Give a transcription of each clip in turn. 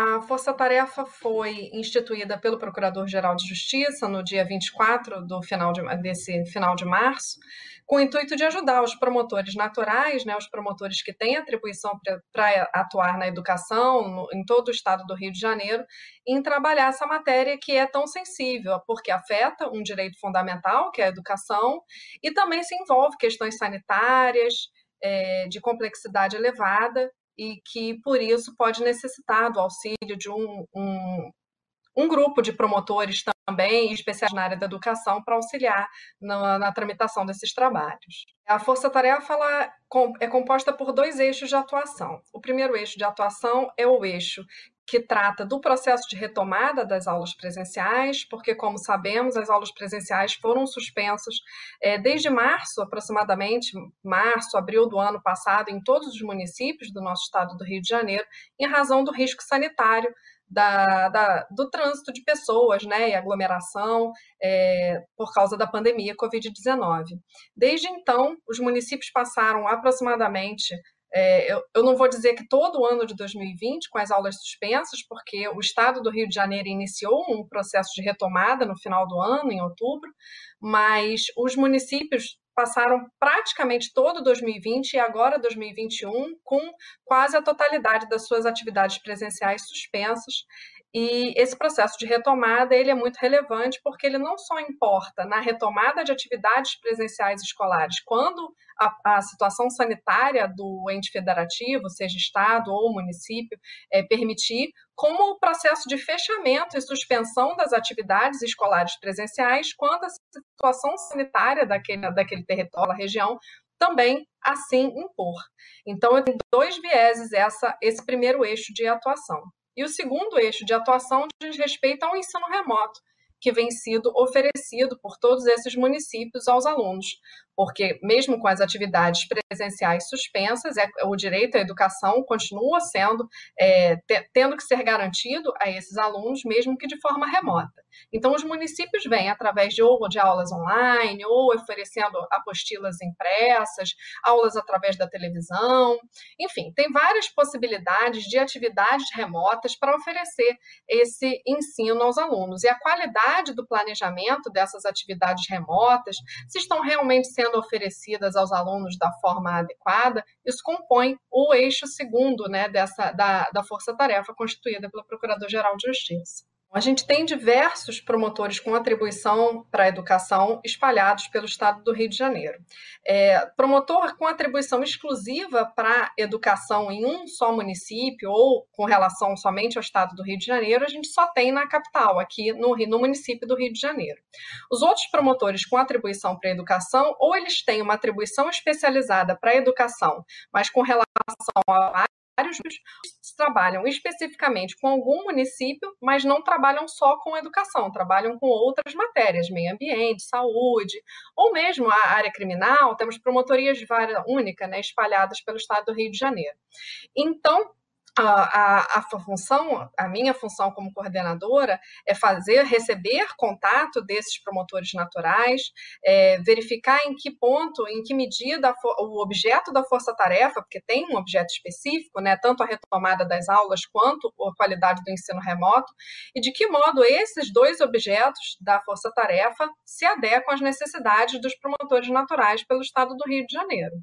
A Força Tarefa foi instituída pelo Procurador-Geral de Justiça no dia 24 do final de, desse final de março, com o intuito de ajudar os promotores naturais, né, os promotores que têm atribuição para atuar na educação no, em todo o estado do Rio de Janeiro, em trabalhar essa matéria que é tão sensível, porque afeta um direito fundamental, que é a educação, e também se envolve questões sanitárias, é, de complexidade elevada, e que, por isso, pode necessitar do auxílio de um, um, um grupo de promotores também, especiais na área da educação, para auxiliar na, na, tramitação desses trabalhos. A força-tarefa é composta por dois eixos de atuação. O primeiro eixo de atuação é o eixo que trata do processo de retomada das aulas presenciais, porque, como sabemos, as aulas presenciais foram suspensas é, desde março, aproximadamente, março, abril do ano passado, em todos os municípios do nosso estado do Rio de Janeiro, em razão do risco sanitário da, da, do trânsito de pessoas né, e aglomeração é, por causa da pandemia Covid-19. Desde então, os municípios passaram aproximadamente é, eu, eu, não vou dizer que todo o ano de 2020, com as aulas suspensas, porque o Estado do Rio de Janeiro iniciou um processo de retomada no final do ano, em outubro, mas os municípios passaram praticamente todo 2020 e agora 2021 com quase a totalidade das suas atividades presenciais suspensas. E esse processo de retomada ele é muito relevante porque ele não só importa na retomada de atividades presenciais escolares, quando a, a, situação sanitária do ente federativo, seja estado ou município, é, permitir, como o processo de fechamento e suspensão das atividades escolares presenciais, quando a situação sanitária daquele, daquele território, da região, também assim impor. Então, tem dois vieses essa, esse primeiro eixo de atuação. E o segundo eixo de atuação diz respeito ao ensino remoto, que vem sido oferecido por todos esses municípios aos alunos, porque mesmo com as atividades presenciais suspensas, é, o direito à educação continua sendo é, tendo que ser garantido a esses alunos, mesmo que de forma remota. Então, os municípios vêm através de ou de aulas online, ou oferecendo apostilas impressas, aulas através da televisão, enfim, tem várias possibilidades de atividades remotas para oferecer esse ensino aos alunos. E a qualidade do planejamento dessas atividades remotas, se estão realmente sendo sendo oferecidas aos alunos da forma adequada, isso compõe o eixo segundo né, dessa, da, da força-tarefa constituída pelo Procurador-Geral de Justiça. A gente tem diversos promotores com atribuição para a educação espalhados pelo estado do Rio de Janeiro. É, promotor com atribuição exclusiva para educação em um só município ou com relação somente ao estado do Rio de Janeiro, a gente só tem na capital, aqui no, no município do Rio de Janeiro. Os outros promotores com atribuição para a educação, ou eles têm uma atribuição especializada para a educação, mas com relação a trabalham especificamente com algum município, mas não trabalham só com educação, trabalham com outras matérias, meio ambiente, saúde, ou mesmo a área criminal, temos promotorias de vara única, né, espalhadas pelo estado do Rio de Janeiro. Então, a, a, função, a minha função como coordenadora é fazer, receber contato desses promotores naturais, é, verificar em que ponto, em que medida o objeto da força-tarefa, porque tem um objeto específico, né, tanto a retomada das aulas quanto a qualidade do ensino remoto, e de que modo esses dois objetos da força-tarefa se adequam às necessidades dos promotores naturais pelo Estado do Rio de Janeiro.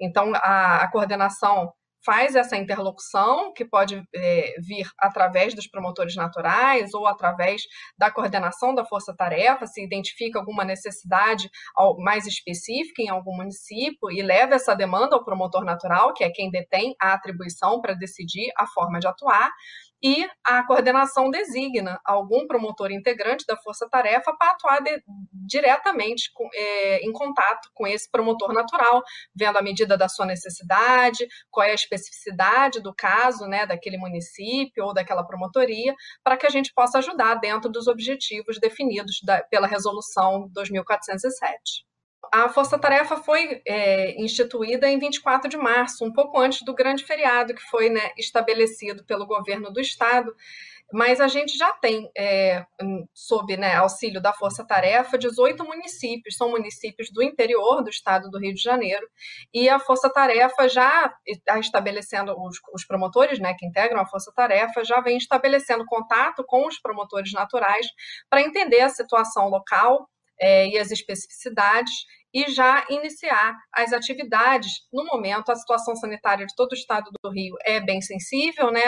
Então, a, a coordenação faz essa interlocução, que pode é, vir através dos promotores naturais ou através da coordenação da força-tarefa, se identifica alguma necessidade mais específica em algum município e leva essa demanda ao promotor natural, que é quem detém a atribuição para decidir a forma de atuar, e a coordenação designa algum promotor integrante da força-tarefa para atuar de, diretamente com, é, em contato com esse promotor natural, vendo a medida da sua necessidade, qual é a especificidade do caso, né, daquele município ou daquela promotoria, para que a gente possa ajudar dentro dos objetivos definidos da, pela resolução 2407. A Força Tarefa foi é, instituída em 24 de março, um pouco antes do grande feriado que foi né, estabelecido pelo governo do estado. Mas a gente já tem, é, sob né, auxílio da Força Tarefa, 18 municípios, são municípios do interior do estado do Rio de Janeiro, e a Força Tarefa já está estabelecendo, os, os promotores né, que integram a Força Tarefa já vem estabelecendo contato com os promotores naturais para entender a situação local é, e as especificidades e já iniciar as atividades. No momento, a situação sanitária de todo o estado do Rio é bem sensível, né?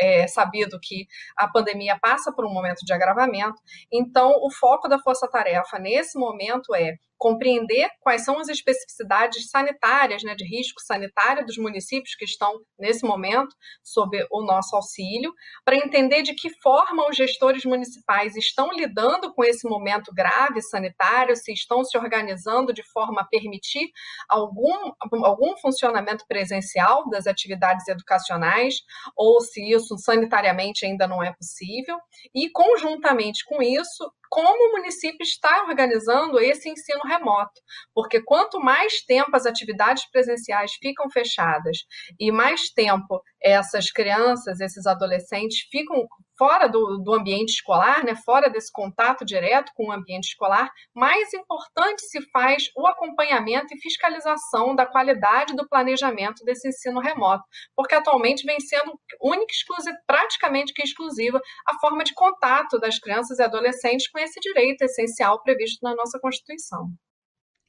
É sabido que a pandemia passa por um momento de agravamento. Então, o foco da Força Tarefa nesse momento é compreender quais são as especificidades sanitárias, né, de risco sanitário dos municípios que estão nesse momento sob o nosso auxílio, para entender de que forma os gestores municipais estão lidando com esse momento grave sanitário, se estão se organizando de forma a permitir algum, algum funcionamento presencial das atividades educacionais, ou se isso sanitariamente ainda não é possível, e conjuntamente com isso, como o município está organizando esse ensino remoto, porque quanto mais tempo as atividades presenciais ficam fechadas e mais tempo essas crianças, esses adolescentes ficam fora do, do ambiente escolar, né, fora desse contato direto com o ambiente escolar, mais importante se faz o acompanhamento e fiscalização da qualidade do planejamento desse ensino remoto, porque atualmente vem sendo única, exclusiva, praticamente que exclusiva, a forma de contato das crianças e adolescentes com esse direito essencial previsto na nossa Constituição.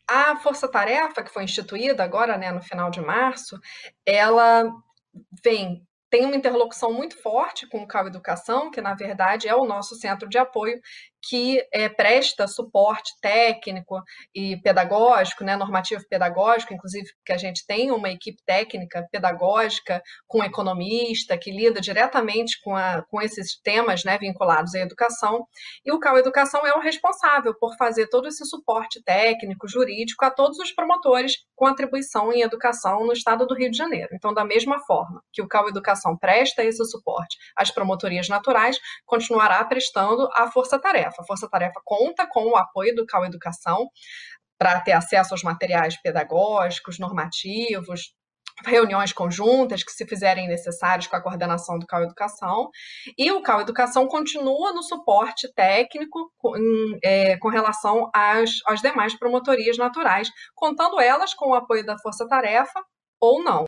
A Força Tarefa, que foi instituída agora, né, no final de março, ela vem tem uma interlocução muito forte com o CAU Educação, que na verdade é o nosso centro de apoio que é, presta suporte técnico e pedagógico, né, normativo pedagógico, inclusive que a gente tem uma equipe técnica pedagógica com economista que lida diretamente com, a, com esses temas né, vinculados à educação, e o CAU Educação é o responsável por fazer todo esse suporte técnico, jurídico a todos os promotores com atribuição em educação no estado do Rio de Janeiro. Então, da mesma forma que o CAU Educação presta esse suporte às promotorias naturais, continuará prestando a força-tarefa Tarefa. A Força Tarefa conta com o apoio do Cal Educação para ter acesso aos materiais pedagógicos, normativos, reuniões conjuntas que se fizerem necessárias com a coordenação do Cal Educação. E o Cal Educação continua no suporte técnico com, é, com relação às, às demais promotorias naturais, contando elas com o apoio da Força Tarefa ou não.